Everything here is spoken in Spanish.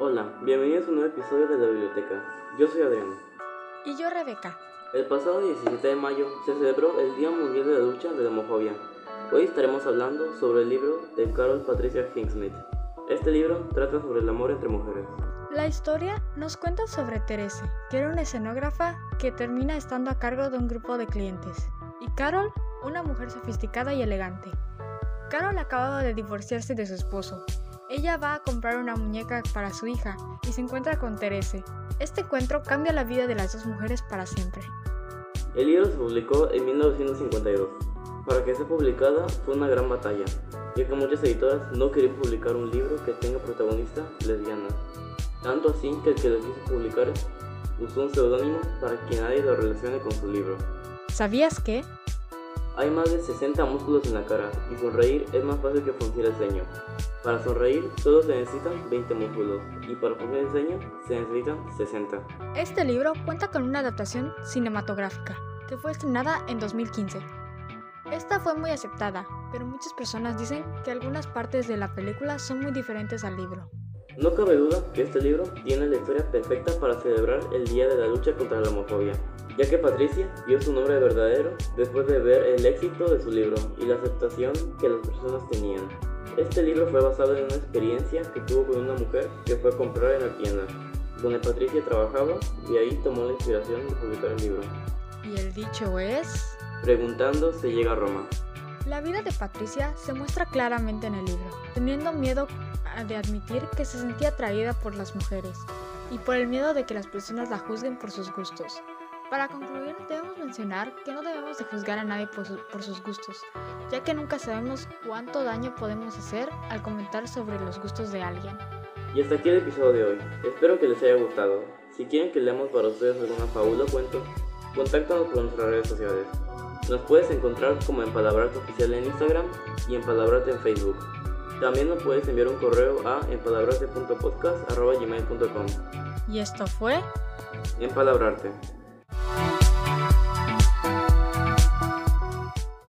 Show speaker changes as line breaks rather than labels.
Hola, bienvenidos a un nuevo episodio de la biblioteca. Yo soy Adriano.
Y yo Rebeca.
El pasado 17 de mayo se celebró el Día Mundial de la Lucha de la Homofobia. Hoy estaremos hablando sobre el libro de Carol Patricia Hingsmith. Este libro trata sobre el amor entre mujeres.
La historia nos cuenta sobre Teresa, que era una escenógrafa que termina estando a cargo de un grupo de clientes, y Carol, una mujer sofisticada y elegante. Carol acababa de divorciarse de su esposo. Ella va a comprar una muñeca para su hija y se encuentra con Teresa. Este encuentro cambia la vida de las dos mujeres para siempre.
El libro se publicó en 1952. Para que sea publicada fue una gran batalla, ya que muchas editoras no querían publicar un libro que tenga protagonista lesbiana. Tanto así que el que lo quiso publicar usó un seudónimo para que nadie lo relacione con su libro.
¿Sabías que?
Hay más de 60 músculos en la cara y sonreír es más fácil que fruncir el ceño. Para sonreír solo se necesitan 20 músculos y para fruncir el ceño se necesitan 60.
Este libro cuenta con una adaptación cinematográfica que fue estrenada en 2015. Esta fue muy aceptada, pero muchas personas dicen que algunas partes de la película son muy diferentes al libro.
No cabe duda que este libro tiene la historia perfecta para celebrar el Día de la Lucha contra la Homofobia, ya que Patricia vio su nombre verdadero después de ver el éxito de su libro y la aceptación que las personas tenían. Este libro fue basado en una experiencia que tuvo con una mujer que fue a comprar en la tienda, donde Patricia trabajaba y ahí tomó la inspiración de publicar el libro.
Y el dicho es...
Preguntando se llega a Roma.
La vida de Patricia se muestra claramente en el libro, teniendo miedo de admitir que se sentía atraída por las mujeres y por el miedo de que las personas la juzguen por sus gustos. Para concluir, debemos mencionar que no debemos de juzgar a nadie por, por, sus gustos, ya que nunca sabemos cuánto daño podemos hacer al comentar sobre los gustos de alguien.
Y hasta aquí el episodio de hoy. Espero que les haya gustado. Si quieren que leamos para ustedes alguna fábula o cuento, contáctanos por nuestras redes sociales. Nos puedes encontrar como Empalabrarte Oficial en Instagram y Empalabrarte en Facebook. También nos puedes enviar un correo a empalabrarte.podcast.gmail.com
Y esto fue...
Empalabrarte.